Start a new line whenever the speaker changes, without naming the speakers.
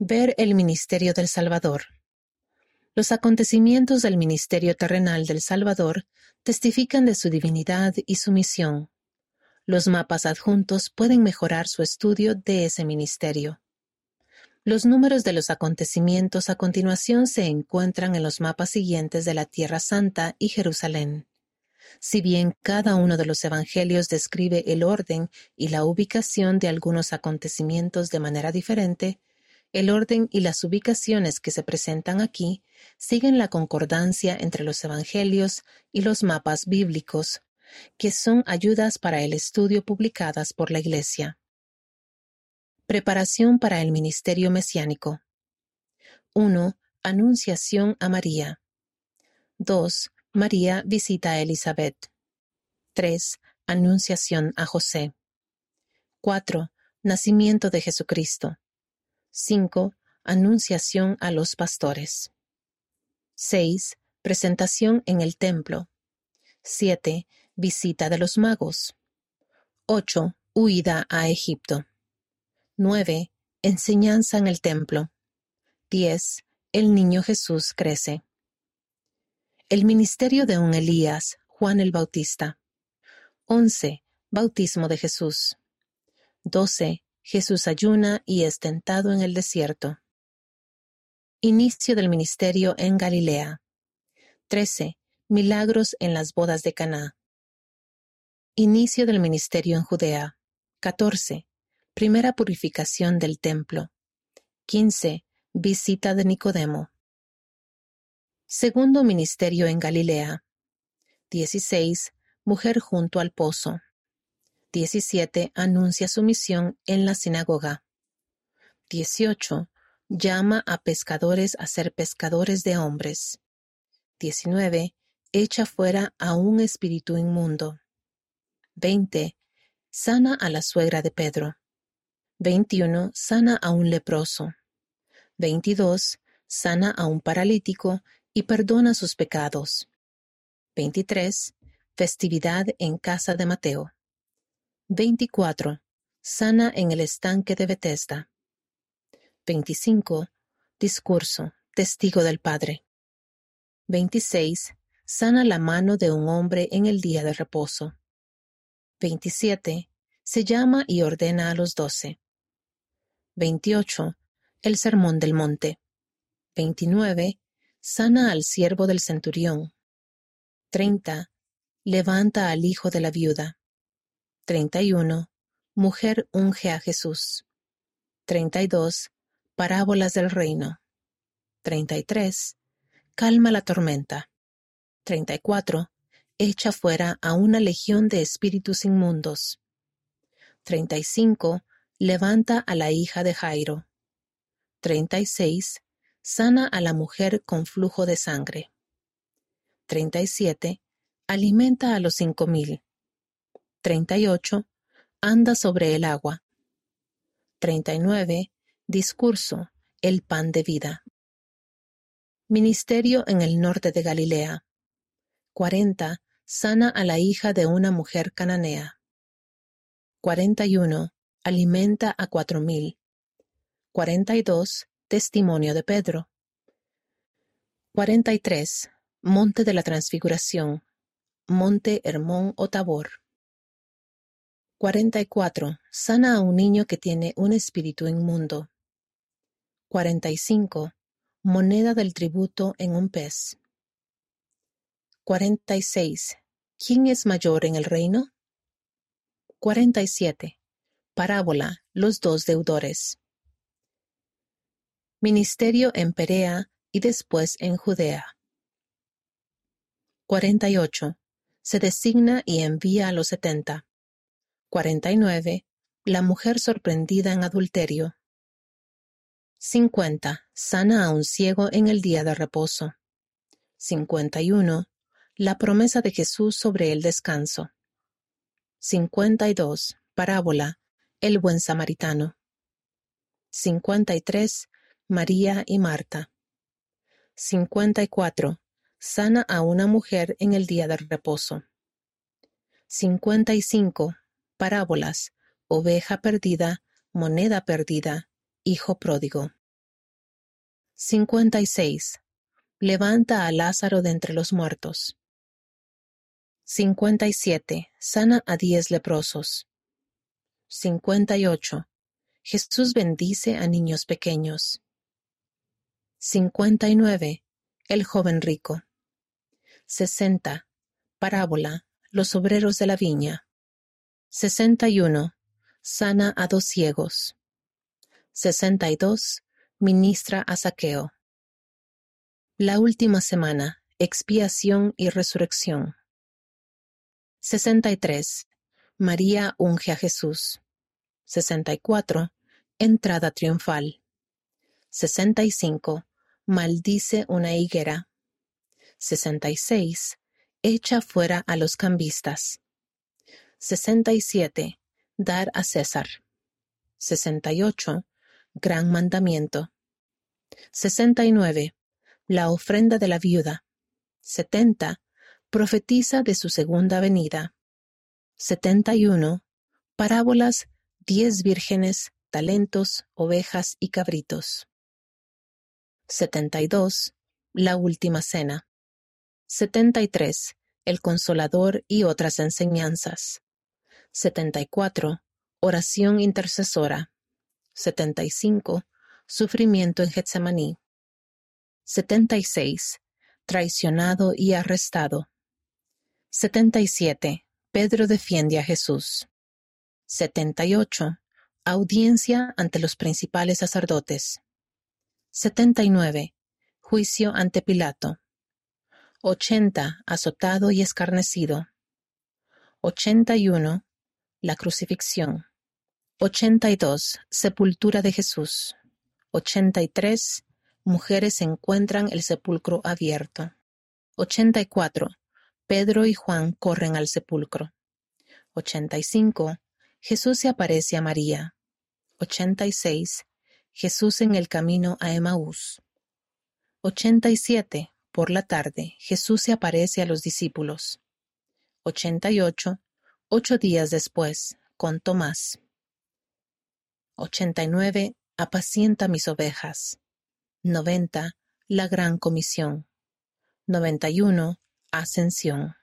Ver el ministerio del Salvador. Los acontecimientos del ministerio terrenal del Salvador testifican de su divinidad y su misión. Los mapas adjuntos pueden mejorar su estudio de ese ministerio. Los números de los acontecimientos a continuación se encuentran en los mapas siguientes de la Tierra Santa y Jerusalén. Si bien cada uno de los evangelios describe el orden y la ubicación de algunos acontecimientos de manera diferente, el orden y las ubicaciones que se presentan aquí siguen la concordancia entre los evangelios y los mapas bíblicos, que son ayudas para el estudio publicadas por la Iglesia. Preparación para el ministerio mesiánico. 1. Anunciación a María. 2. María visita a Elizabeth. 3. Anunciación a José. 4. Nacimiento de Jesucristo. 5. Anunciación a los pastores. 6. Presentación en el templo. 7. Visita de los magos. 8. Huida a Egipto. 9. Enseñanza en el templo. 10. El niño Jesús crece. El ministerio de un Elías, Juan el Bautista. 11. Bautismo de Jesús. 12. Jesús ayuna y es tentado en el desierto. Inicio del ministerio en Galilea. 13. Milagros en las bodas de Caná. Inicio del ministerio en Judea. 14. Primera purificación del templo. 15. Visita de Nicodemo. Segundo ministerio en Galilea. 16. Mujer junto al pozo. 17. Anuncia su misión en la sinagoga. 18. Llama a pescadores a ser pescadores de hombres. 19. Echa fuera a un espíritu inmundo. 20. Sana a la suegra de Pedro. 21. Sana a un leproso. 22. Sana a un paralítico y perdona sus pecados. 23. Festividad en casa de Mateo. 24. Sana en el estanque de Bethesda. 25. Discurso. Testigo del Padre. 26. Sana la mano de un hombre en el día de reposo. 27. Se llama y ordena a los doce. 28. El Sermón del Monte. 29. Sana al siervo del centurión. 30. Levanta al hijo de la viuda. 31. Mujer unge a Jesús. 32. Parábolas del reino. 33. Calma la tormenta. 34. Echa fuera a una legión de espíritus inmundos. 35. Levanta a la hija de Jairo. 36. Sana a la mujer con flujo de sangre. 37. Alimenta a los cinco mil. 38. Anda sobre el agua. 39. Discurso. El pan de vida. Ministerio en el norte de Galilea. 40. Sana a la hija de una mujer cananea. 41. Alimenta a cuatro mil. 42. Testimonio de Pedro. 43. Monte de la Transfiguración. Monte Hermón o Tabor. 44. Sana a un niño que tiene un espíritu inmundo. 45. Moneda del tributo en un pez. 46. ¿Quién es mayor en el reino? 47. Parábola. Los dos deudores. Ministerio en Perea y después en Judea. 48. Se designa y envía a los setenta. 49. La mujer sorprendida en adulterio. 50. Sana a un ciego en el día de reposo. 51. La promesa de Jesús sobre el descanso. 52. Parábola. El buen samaritano. 53. María y Marta. 54. Sana a una mujer en el día de reposo. 55 parábolas, oveja perdida, moneda perdida, hijo pródigo. 56. Levanta a Lázaro de entre los muertos. 57. Sana a diez leprosos. 58. Jesús bendice a niños pequeños. 59. El joven rico. 60. Parábola. Los obreros de la viña. 61. Sana a dos ciegos. 62. Ministra a Saqueo. La última semana. Expiación y resurrección. 63. María unge a Jesús. 64. Entrada triunfal. 65. Maldice una higuera. 66. Echa fuera a los cambistas. 67. Dar a César. 68. Gran mandamiento. 69. La ofrenda de la viuda. 70. Profetiza de su segunda venida. 71. Parábolas, diez vírgenes, talentos, ovejas y cabritos. 72. La última cena. 73. El consolador y otras enseñanzas. 74. Oración intercesora. 75. Sufrimiento en Getsemaní. 76. Traicionado y arrestado. 77. Pedro defiende a Jesús. 78. Audiencia ante los principales sacerdotes. 79. Juicio ante Pilato. 80. Azotado y escarnecido. 81. La crucifixión. 82. Sepultura de Jesús. 83. Mujeres encuentran el sepulcro abierto. 84. Pedro y Juan corren al sepulcro. 85. Jesús se aparece a María. 86. Jesús en el camino a Emaús. 87. Por la tarde, Jesús se aparece a los discípulos. 88. Ocho días después, con Tomás. 89. Apacienta mis ovejas. 90. La gran comisión. 91. Ascensión.